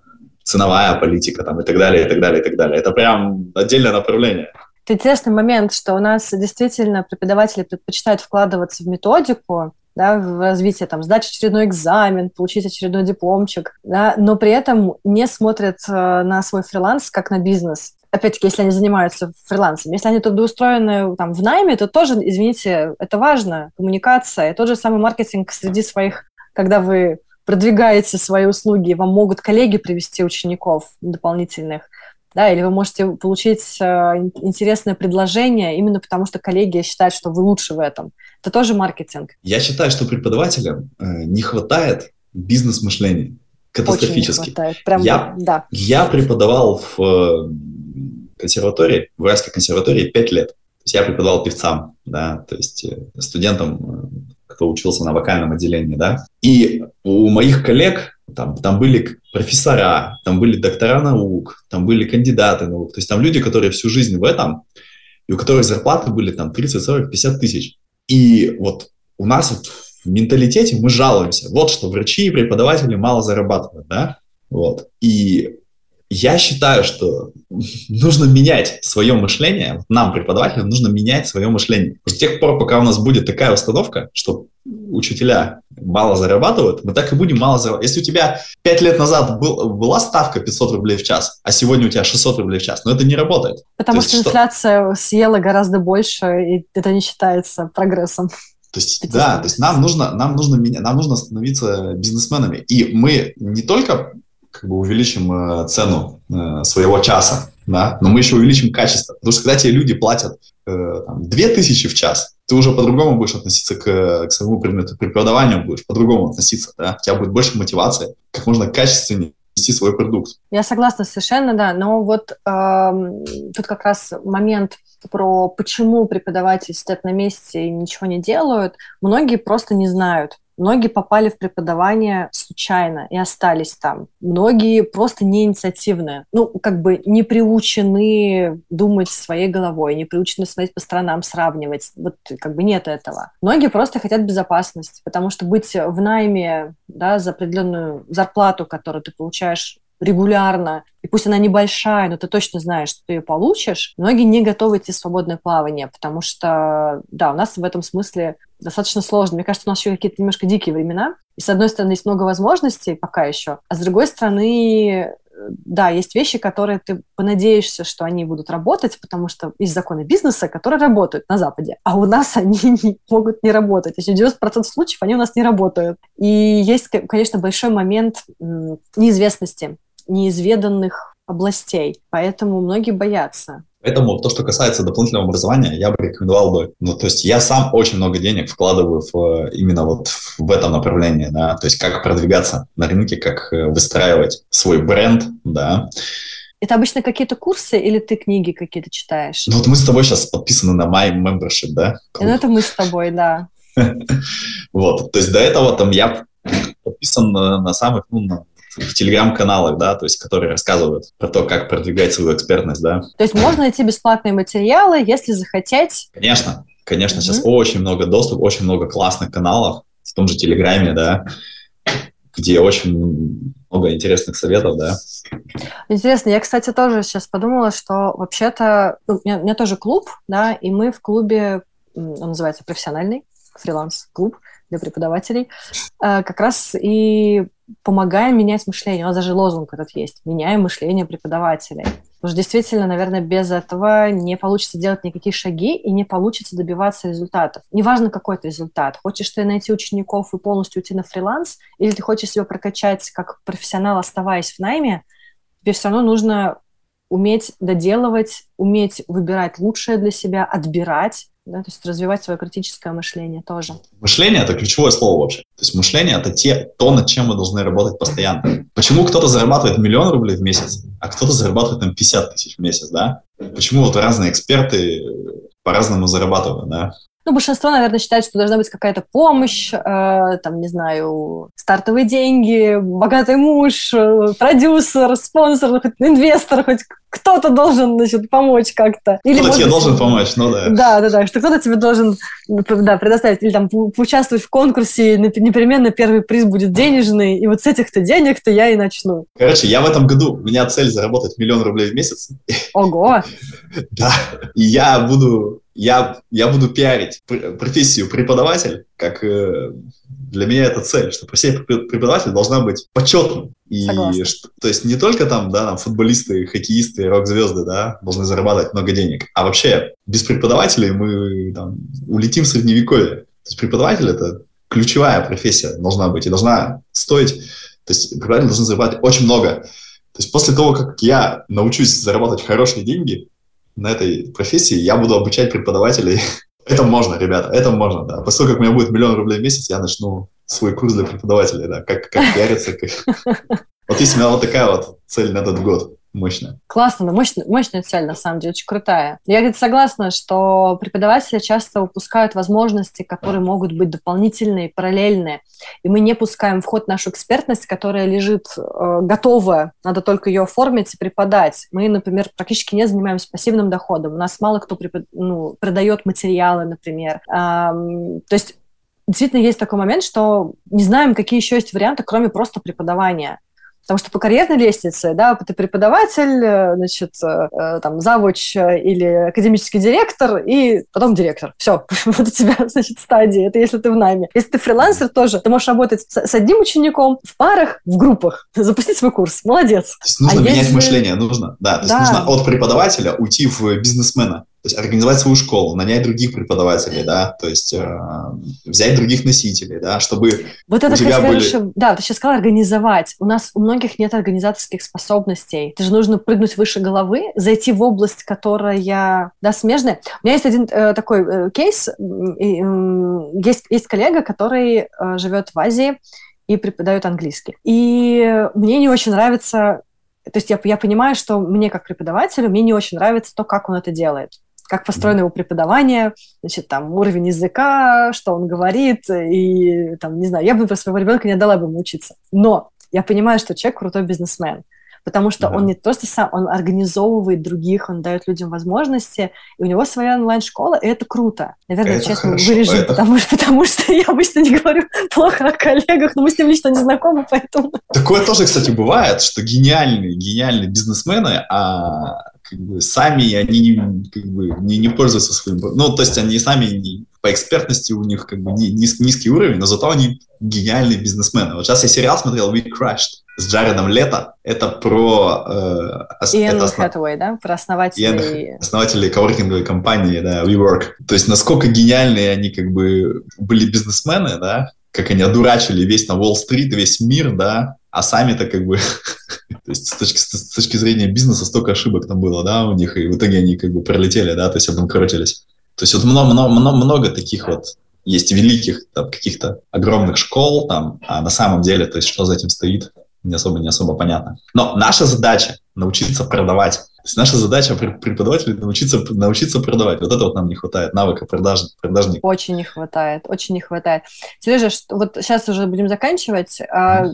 ценовая политика, там, и так далее, и так далее, и так далее. Это прям отдельное направление. Это интересный момент, что у нас действительно преподаватели предпочитают вкладываться в методику, да, в развитие, там, сдать очередной экзамен, получить очередной дипломчик, да, но при этом не смотрят э, на свой фриланс как на бизнес. Опять-таки, если они занимаются фрилансом. Если они трудоустроены там, в найме, то тоже, извините, это важно, коммуникация. Тот же самый маркетинг среди своих, когда вы продвигаете свои услуги, вам могут коллеги привести учеников дополнительных да, или вы можете получить э, интересное предложение именно потому, что коллеги считают, что вы лучше в этом. Это тоже маркетинг. Я считаю, что преподавателям э, не хватает бизнес-мышления. Катастрофически. Очень не хватает. Прям, я, да. я преподавал в э, консерватории, в Уральской консерватории 5 лет. То есть я преподавал певцам, да, то есть студентам, кто учился на вокальном отделении, да. И у моих коллег там, там были профессора, там были доктора наук, там были кандидаты наук. То есть там люди, которые всю жизнь в этом, и у которых зарплаты были там 30, 40, 50 тысяч. И вот у нас вот в менталитете мы жалуемся. Вот что врачи и преподаватели мало зарабатывают, да? Вот. И я считаю, что нужно менять свое мышление. Нам, преподавателям, нужно менять свое мышление. С тех пор, пока у нас будет такая установка, что учителя мало зарабатывают, мы так и будем мало зарабатывать. Если у тебя 5 лет назад был, была ставка 500 рублей в час, а сегодня у тебя 600 рублей в час, но это не работает. Потому что, что инфляция съела гораздо больше, и это не считается прогрессом. То есть, да, то есть нам нужно, нам нужно нам нужно становиться бизнесменами. И мы не только как бы увеличим э, цену э, своего часа, да, но мы еще увеличим качество. Потому что когда тебе люди платят э, там, 2000 в час, ты уже по-другому будешь относиться к, к своему предмету преподаванию, будешь по-другому относиться, да, у тебя будет больше мотивации, как можно качественнее нести свой продукт. Я согласна совершенно, да, но вот э, тут как раз момент про почему преподаватели сидят на месте и ничего не делают, многие просто не знают. Многие попали в преподавание случайно и остались там. Многие просто не инициативные. Ну, как бы не приучены думать своей головой, не приучены смотреть по сторонам, сравнивать. Вот как бы нет этого. Многие просто хотят безопасность, потому что быть в найме да, за определенную зарплату, которую ты получаешь регулярно, и пусть она небольшая, но ты точно знаешь, что ты ее получишь, многие не готовы идти в свободное плавание, потому что, да, у нас в этом смысле достаточно сложно. Мне кажется, у нас еще какие-то немножко дикие времена, и с одной стороны есть много возможностей пока еще, а с другой стороны да, есть вещи, которые ты понадеешься, что они будут работать, потому что есть законы бизнеса, которые работают на Западе, а у нас они не, могут не работать. Есть 90% случаев они у нас не работают. И есть, конечно, большой момент неизвестности неизведанных областей. Поэтому многие боятся. Поэтому то, что касается дополнительного образования, я бы рекомендовал бы, ну, то есть я сам очень много денег вкладываю в, именно вот в этом направлении, да, то есть как продвигаться на рынке, как э, выстраивать свой бренд, да. Это обычно какие-то курсы или ты книги какие-то читаешь? Ну вот мы с тобой сейчас подписаны на My Membership, да? Ну это мы с тобой, да. Вот, то есть до этого там я подписан на самых, ну, в телеграм-каналах, да, то есть которые рассказывают про то, как продвигать свою экспертность, да. То есть можно найти бесплатные материалы, если захотеть? Конечно, конечно, mm-hmm. сейчас очень много доступа, очень много классных каналов, в том же Телеграме, да, где очень много интересных советов, да. Интересно, я, кстати, тоже сейчас подумала, что вообще-то ну, у, меня, у меня тоже клуб, да, и мы в клубе, он называется профессиональный фриланс-клуб для преподавателей, э, как раз и помогаем менять мышление. У нас даже лозунг этот есть. Меняем мышление преподавателей. Потому что действительно, наверное, без этого не получится делать никакие шаги и не получится добиваться результатов. Неважно, какой это результат. Хочешь ты найти учеников и полностью уйти на фриланс, или ты хочешь себя прокачать как профессионал, оставаясь в найме, тебе все равно нужно уметь доделывать, уметь выбирать лучшее для себя, отбирать, да, то есть развивать свое критическое мышление тоже. Мышление – это ключевое слово вообще. То есть мышление – это те, то, над чем мы должны работать постоянно. Почему кто-то зарабатывает миллион рублей в месяц, а кто-то зарабатывает там 50 тысяч в месяц, да? Почему вот разные эксперты по-разному зарабатывают, да? Ну, большинство, наверное, считает, что должна быть какая-то помощь, э, там, не знаю, стартовые деньги, богатый муж, э, продюсер, спонсор, хоть инвестор, хоть кто-то должен, значит, помочь как-то. Или, кто-то тебе должен помочь, ну да. Да, да, да, что кто-то тебе должен да, предоставить, или там поучаствовать в конкурсе, непременно первый приз будет денежный, и вот с этих-то денег-то я и начну. Короче, я в этом году, у меня цель заработать миллион рублей в месяц. Ого! Да, и я буду я, я буду пиарить профессию преподаватель, как э, для меня это цель, что профессия преподаватель должна быть почетной. И что, то есть не только там, да, там футболисты, хоккеисты, рок-звезды, да, должны зарабатывать много денег, а вообще без преподавателей мы там, улетим в средневековье. То есть преподаватель это ключевая профессия должна быть и должна стоить, то есть преподаватель должен зарабатывать очень много. То есть после того, как я научусь зарабатывать хорошие деньги, на этой профессии, я буду обучать преподавателей. это можно, ребята, это можно, да. После того, как у меня будет миллион рублей в месяц, я начну свой курс для преподавателей, да, как, как пиариться. Как... Вот есть у меня вот такая вот цель на этот год мощная. Классно, мощная, мощная цель, на самом деле, очень крутая. Я, говорит, согласна, что преподаватели часто упускают возможности, которые могут быть дополнительные, параллельные. И мы не пускаем в ход нашу экспертность, которая лежит э, готовая, надо только ее оформить и преподать. Мы, например, практически не занимаемся пассивным доходом. У нас мало кто препод... ну, продает материалы, например. Эм, то есть действительно есть такой момент, что не знаем, какие еще есть варианты, кроме просто преподавания. Потому что по карьерной лестнице, да, ты преподаватель, э, значит, э, там, завуч или академический директор, и потом директор. Все, вот у тебя, значит, стадии. Это если ты в найме. Если ты фрилансер тоже, ты можешь работать с одним учеником в парах, в группах, запустить свой курс. Молодец. То есть нужно а менять если... мышление, нужно, да, то есть да. нужно от преподавателя уйти в бизнесмена. То есть организовать свою школу, нанять других преподавателей, да, то есть э, взять других носителей, да, чтобы вот это, у тебя были... Хорошо, да, ты сейчас сказал организовать. У нас у многих нет организаторских способностей. Это же нужно прыгнуть выше головы, зайти в область, которая, да, смежная. У меня есть один э, такой э, кейс. Э, есть, есть коллега, который э, живет в Азии и преподает английский. И мне не очень нравится то есть я, я понимаю, что мне как преподавателю, мне не очень нравится то, как он это делает как построено его преподавание, значит, там, уровень языка, что он говорит, и, там, не знаю, я бы про своего ребенка не отдала бы ему учиться. Но я понимаю, что человек крутой бизнесмен, потому что да. он не просто сам, он организовывает других, он дает людям возможности, и у него своя онлайн-школа, и это круто. Наверное, это честно хорошо, вырежу, это... потому, что, потому что я обычно не говорю плохо о коллегах, но мы с ним лично не знакомы, поэтому... Такое тоже, кстати, бывает, что гениальные, гениальные бизнесмены, а как бы сами они не, как бы, не, не пользуются своим... Ну, то есть они сами не, по экспертности у них как бы низ, низкий уровень, но зато они гениальные бизнесмены. Вот сейчас я сериал смотрел «We Crashed» с Джаредом Лето. Это про... Э, Иэн это основ... Хэтэуэй, да? Про основателей... Иэн, основателей коворкинговой компании, да, WeWork. То есть насколько гениальные они как бы были бизнесмены, да, как они одурачили весь на Уолл-стрит, весь мир, да, а сами-то как бы, то есть с точки, с точки зрения бизнеса столько ошибок там было, да, у них, и в итоге они как бы пролетели, да, то есть обанкротились. То есть вот много, много, много, таких вот есть великих каких-то огромных школ там, а на самом деле, то есть что за этим стоит, не особо, не особо понятно. Но наша задача научиться продавать то есть наша задача преподавателей научиться, научиться продавать. Вот это вот нам не хватает, навыка продаж, продажника. Очень не хватает, очень не хватает. Сережа, вот сейчас уже будем заканчивать. А,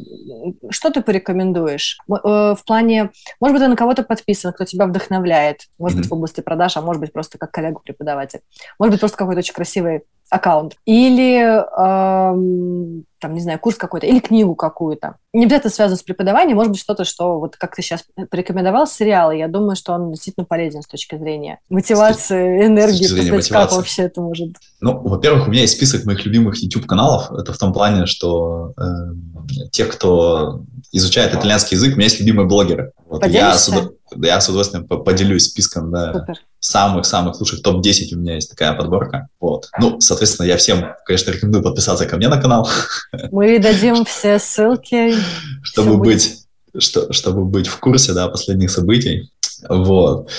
что ты порекомендуешь? Э, в плане, может быть, ты на кого-то подписан, кто тебя вдохновляет, может mm-hmm. быть, в области продаж, а может быть, просто как коллегу-преподаватель. Может быть, просто какой-то очень красивый аккаунт. Или, эм, там, не знаю, курс какой-то, или книгу какую-то. Не обязательно связано с преподаванием, может быть, что-то, что, вот как ты сейчас порекомендовал, сериалы. Я думаю, что он действительно полезен с точки зрения мотивации, энергии, зрения мотивации. как вообще это может. Ну, во-первых, у меня есть список моих любимых YouTube-каналов. Это в том плане, что э, те, кто изучает итальянский язык, у меня есть любимые блогеры. Вот я, с, я с удовольствием поделюсь списком да, самых-самых лучших топ-10 у меня есть такая подборка. Вот. Ну, соответственно, я всем, конечно, рекомендую подписаться ко мне на канал. Мы дадим все ссылки. Чтобы быть, что, чтобы быть в курсе да, последних событий. Вот.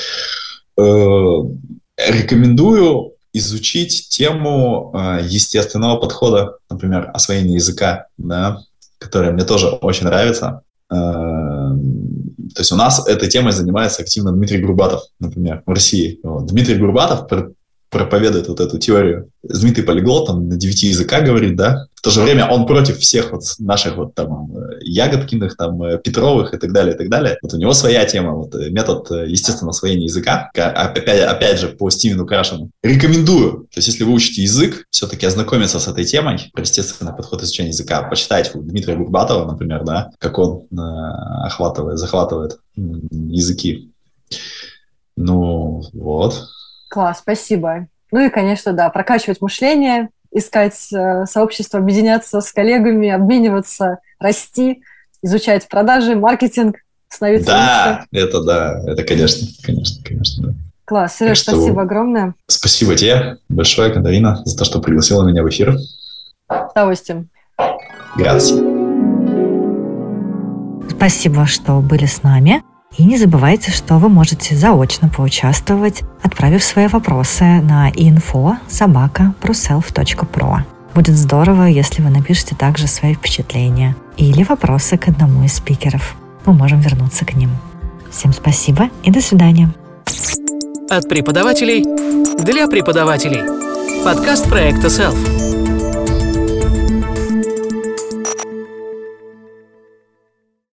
Э, рекомендую изучить тему э, естественного подхода, например, освоения языка, да, которая мне тоже очень нравится. То есть у нас этой темой занимается активно Дмитрий Грубатов, например, в России. Вот. Дмитрий Грубатов проповедует вот эту теорию. Знаменитый полиглот, он на девяти языках говорит, да, в то же время он против всех вот наших вот там э, Ягодкиных, там э, Петровых и так далее, и так далее. Вот у него своя тема, вот э, метод естественного освоения языка, опять, опять же по Стивену Крашину. Рекомендую, то есть если вы учите язык, все-таки ознакомиться с этой темой, про естественный подход изучения языка, почитать у Дмитрия Гурбатова, например, да, как он охватывает, захватывает языки. Ну, вот. Класс, спасибо. Ну и, конечно, да, прокачивать мышление, искать э, сообщество, объединяться с коллегами, обмениваться, расти, изучать продажи, маркетинг, становиться Да, лучше. это да, это конечно, конечно, конечно, да. Класс, Сереж, что... спасибо огромное. Спасибо тебе большое, Катарина, за то, что пригласила меня в эфир. С удовольствием. Grazie. Спасибо, что были с нами. И не забывайте, что вы можете заочно поучаствовать, отправив свои вопросы на info Будет здорово, если вы напишите также свои впечатления или вопросы к одному из спикеров. Мы можем вернуться к ним. Всем спасибо и до свидания. От преподавателей для преподавателей. Подкаст проекта Self.